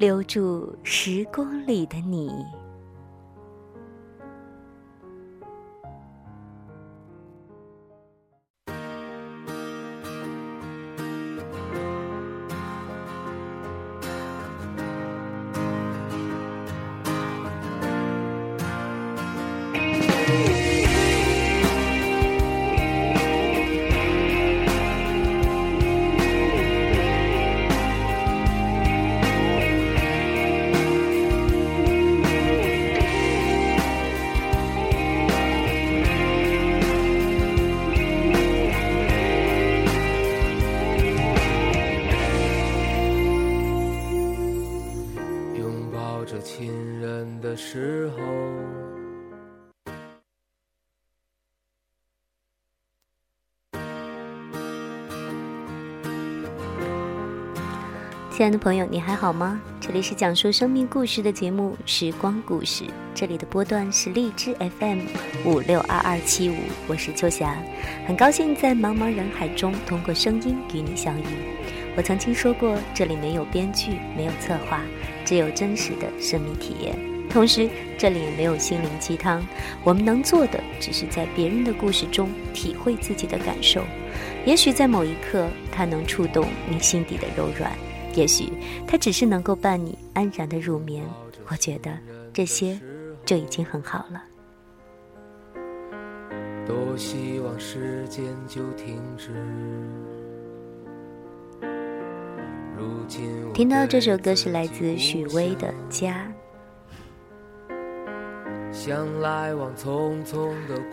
留住时光里的你。亲爱的朋友，你还好吗？这里是讲述生命故事的节目《时光故事》，这里的波段是荔枝 FM 五六二二七五，我是秋霞，很高兴在茫茫人海中通过声音与你相遇。我曾经说过，这里没有编剧，没有策划，只有真实的生命体验。同时，这里也没有心灵鸡汤，我们能做的只是在别人的故事中体会自己的感受。也许在某一刻，它能触动你心底的柔软。也许它只是能够伴你安然的入眠，我觉得这些就已经很好了。多希望时间就停止。听到这首歌是来自许巍的《家》。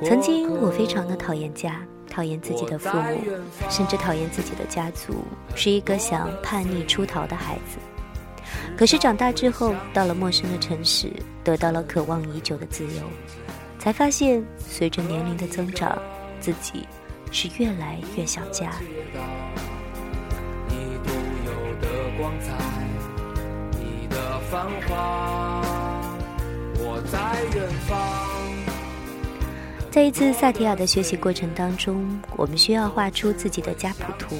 曾经我非常的讨厌家。讨厌自己的父母，甚至讨厌自己的家族，是一个想叛逆出逃的孩子。可是长大之后，到了陌生的城市，得到了渴望已久的自由，才发现，随着年龄的增长，自己是越来越想家。你独有的光彩，你的繁华，我在。在一次萨提亚的学习过程当中，我们需要画出自己的家谱图。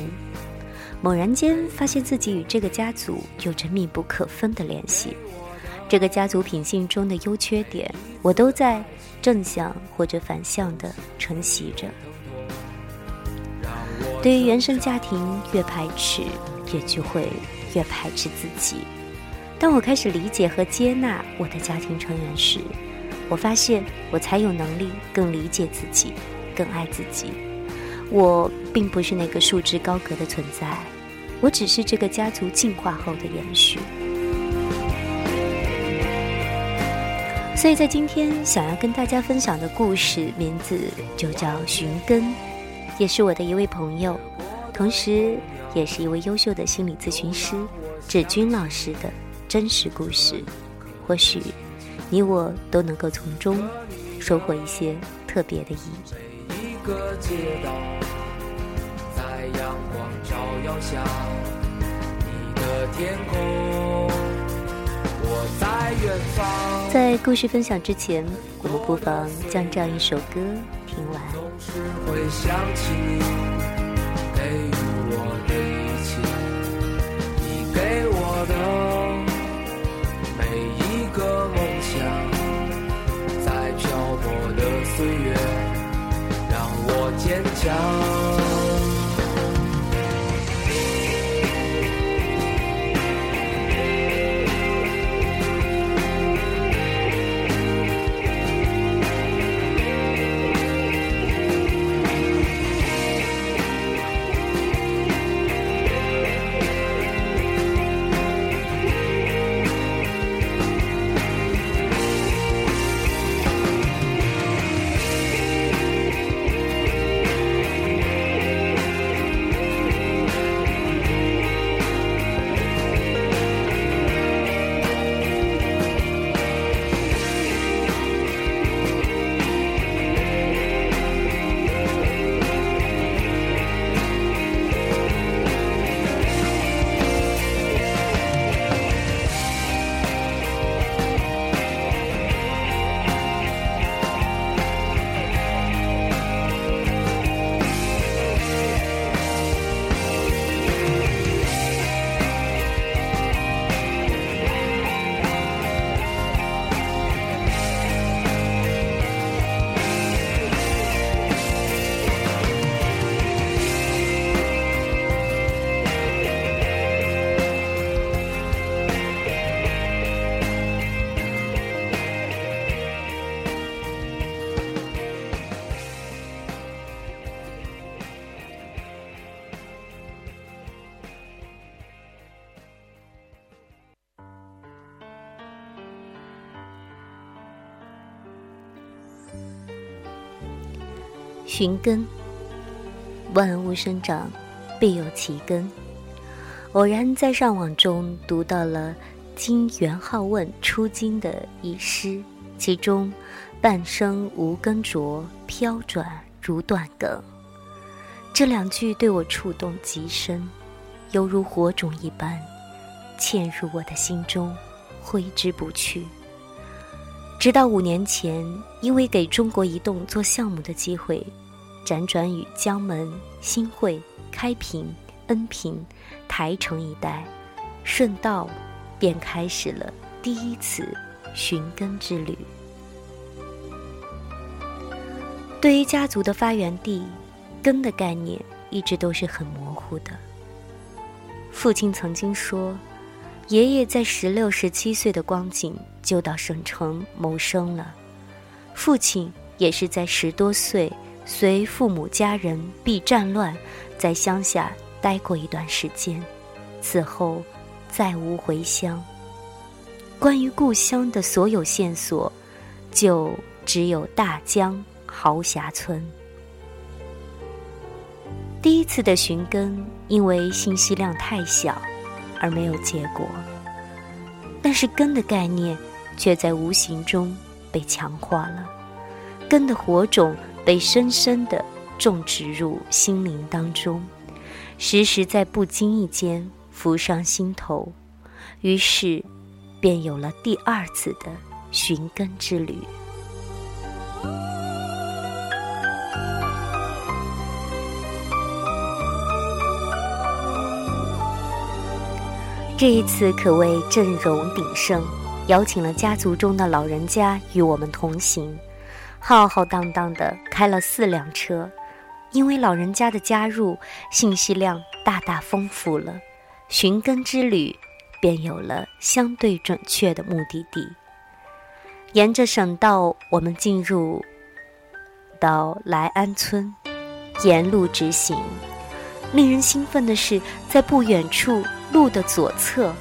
猛然间发现自己与这个家族有着密不可分的联系，这个家族品性中的优缺点，我都在正向或者反向的承袭着。对于原生家庭越排斥，也就会越排斥自己。当我开始理解和接纳我的家庭成员时，我发现，我才有能力更理解自己，更爱自己。我并不是那个束之高阁的存在，我只是这个家族进化后的延续。所以在今天，想要跟大家分享的故事名字就叫《寻根》，也是我的一位朋友，同时也是一位优秀的心理咨询师志军老师的真实故事。或许。你我都能够从中收获一些特别的意义。在故事分享之前，我们不妨将这样一首歌听完。坚强。寻根，万物生长必有其根。偶然在上网中读到了经元好问出经的一诗，其中“半生无根着，飘转如断梗”这两句对我触动极深，犹如火种一般，嵌入我的心中，挥之不去。直到五年前，因为给中国移动做项目的机会，辗转于江门、新会、开平、恩平、台城一带，顺道便开始了第一次寻根之旅。对于家族的发源地，根的概念一直都是很模糊的。父亲曾经说。爷爷在十六、十七岁的光景就到省城谋生了，父亲也是在十多岁随父母家人避战乱，在乡下待过一段时间，此后再无回乡。关于故乡的所有线索，就只有大江豪侠村。第一次的寻根，因为信息量太小。而没有结果，但是根的概念却在无形中被强化了，根的火种被深深的种植入心灵当中，时时在不经意间浮上心头，于是便有了第二次的寻根之旅。这一次可谓阵容鼎盛，邀请了家族中的老人家与我们同行，浩浩荡荡的开了四辆车。因为老人家的加入，信息量大大丰富了，寻根之旅便有了相对准确的目的地。沿着省道，我们进入到来安村，沿路直行。令人兴奋的是，在不远处。路的左侧，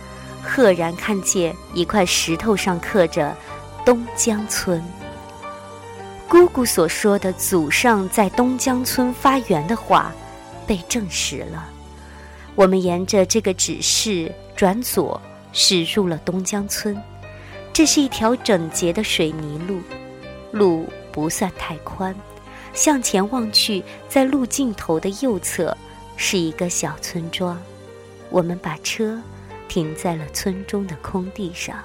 赫然看见一块石头上刻着“东江村”。姑姑所说的祖上在东江村发源的话，被证实了。我们沿着这个指示转左，驶入了东江村。这是一条整洁的水泥路，路不算太宽。向前望去，在路尽头的右侧，是一个小村庄。我们把车停在了村中的空地上。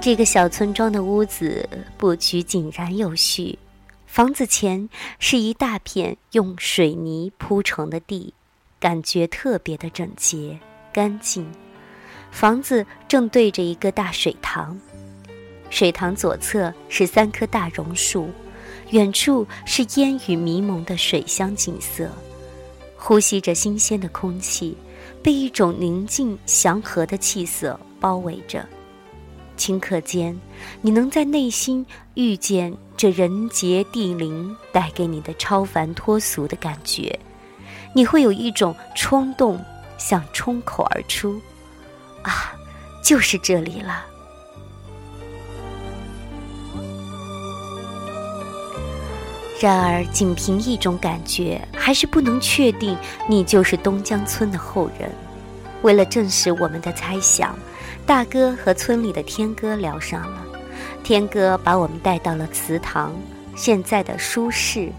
这个小村庄的屋子布局井然有序，房子前是一大片用水泥铺成的地，感觉特别的整洁干净。房子正对着一个大水塘，水塘左侧是三棵大榕树。远处是烟雨迷蒙的水乡景色，呼吸着新鲜的空气，被一种宁静祥和的气色包围着。顷刻间，你能在内心遇见这人杰地灵带给你的超凡脱俗的感觉，你会有一种冲动，想冲口而出：“啊，就是这里了。”然而，仅凭一种感觉，还是不能确定你就是东江村的后人。为了证实我们的猜想，大哥和村里的天哥聊上了。天哥把我们带到了祠堂，现在的书室，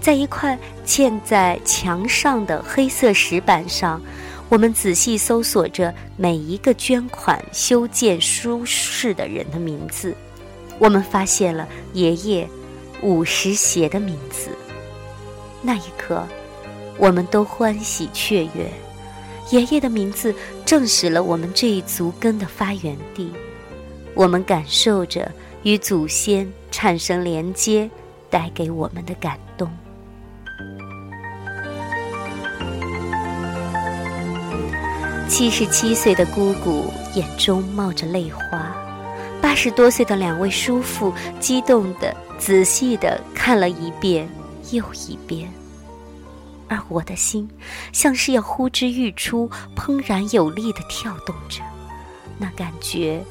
在一块嵌在墙上的黑色石板上，我们仔细搜索着每一个捐款修建书室的人的名字。我们发现了爷爷。五十邪的名字，那一刻，我们都欢喜雀跃。爷爷的名字证实了我们这一族根的发源地。我们感受着与祖先产生连接带给我们的感动。七十七岁的姑姑眼中冒着泪花，八十多岁的两位叔父激动的。仔细的看了一遍又一遍，而我的心像是要呼之欲出、怦然有力的跳动着。那感觉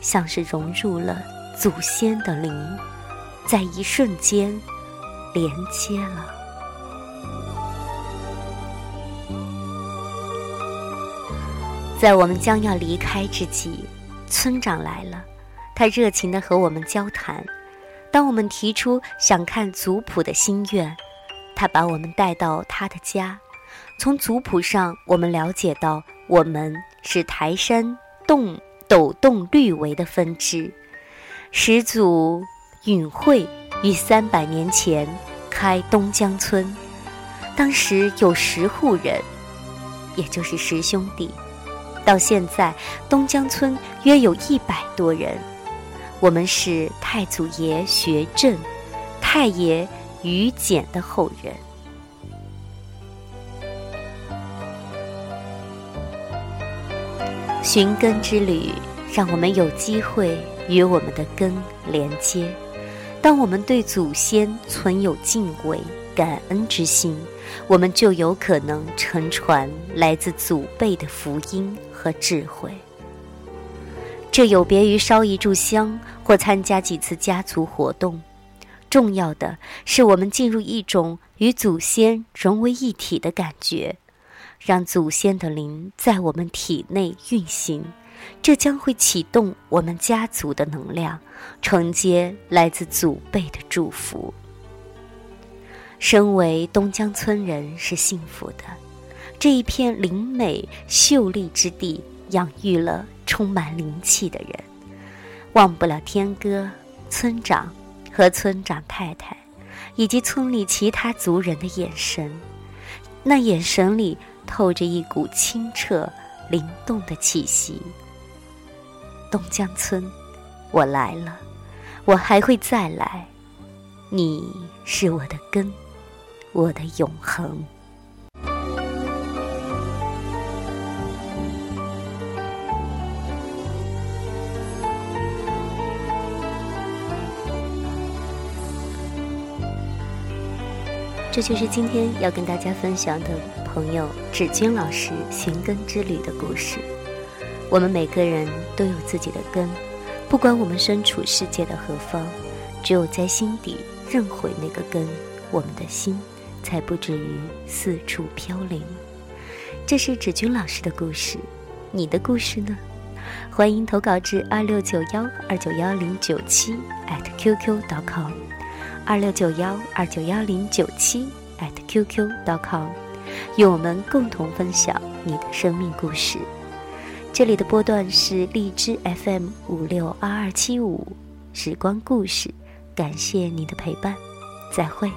像是融入了祖先的灵，在一瞬间连接了。在我们将要离开之际，村长来了，他热情的和我们交谈。当我们提出想看族谱的心愿，他把我们带到他的家。从族谱上，我们了解到我们是台山洞斗洞绿围的分支，始祖允惠于三百年前开东江村，当时有十户人，也就是十兄弟。到现在，东江村约有一百多人。我们是太祖爷学正、太爷于简的后人。寻根之旅，让我们有机会与我们的根连接。当我们对祖先存有敬畏、感恩之心，我们就有可能承传来自祖辈的福音。和智慧，这有别于烧一炷香或参加几次家族活动。重要的是，我们进入一种与祖先融为一体的感觉，让祖先的灵在我们体内运行，这将会启动我们家族的能量，承接来自祖辈的祝福。身为东江村人是幸福的。这一片灵美秀丽之地，养育了充满灵气的人，忘不了天哥、村长和村长太太，以及村里其他族人的眼神。那眼神里透着一股清澈、灵动的气息。东江村，我来了，我还会再来。你是我的根，我的永恒。这就是今天要跟大家分享的朋友芷君老师寻根之旅的故事。我们每个人都有自己的根，不管我们身处世界的何方，只有在心底认回那个根，我们的心才不至于四处飘零。这是芷君老师的故事，你的故事呢？欢迎投稿至二六九幺二九幺零九七 at qq.com。二六九幺二九幺零九七 at qq.com，与我们共同分享你的生命故事。这里的波段是荔枝 FM 五六二二七五，时光故事。感谢你的陪伴，再会。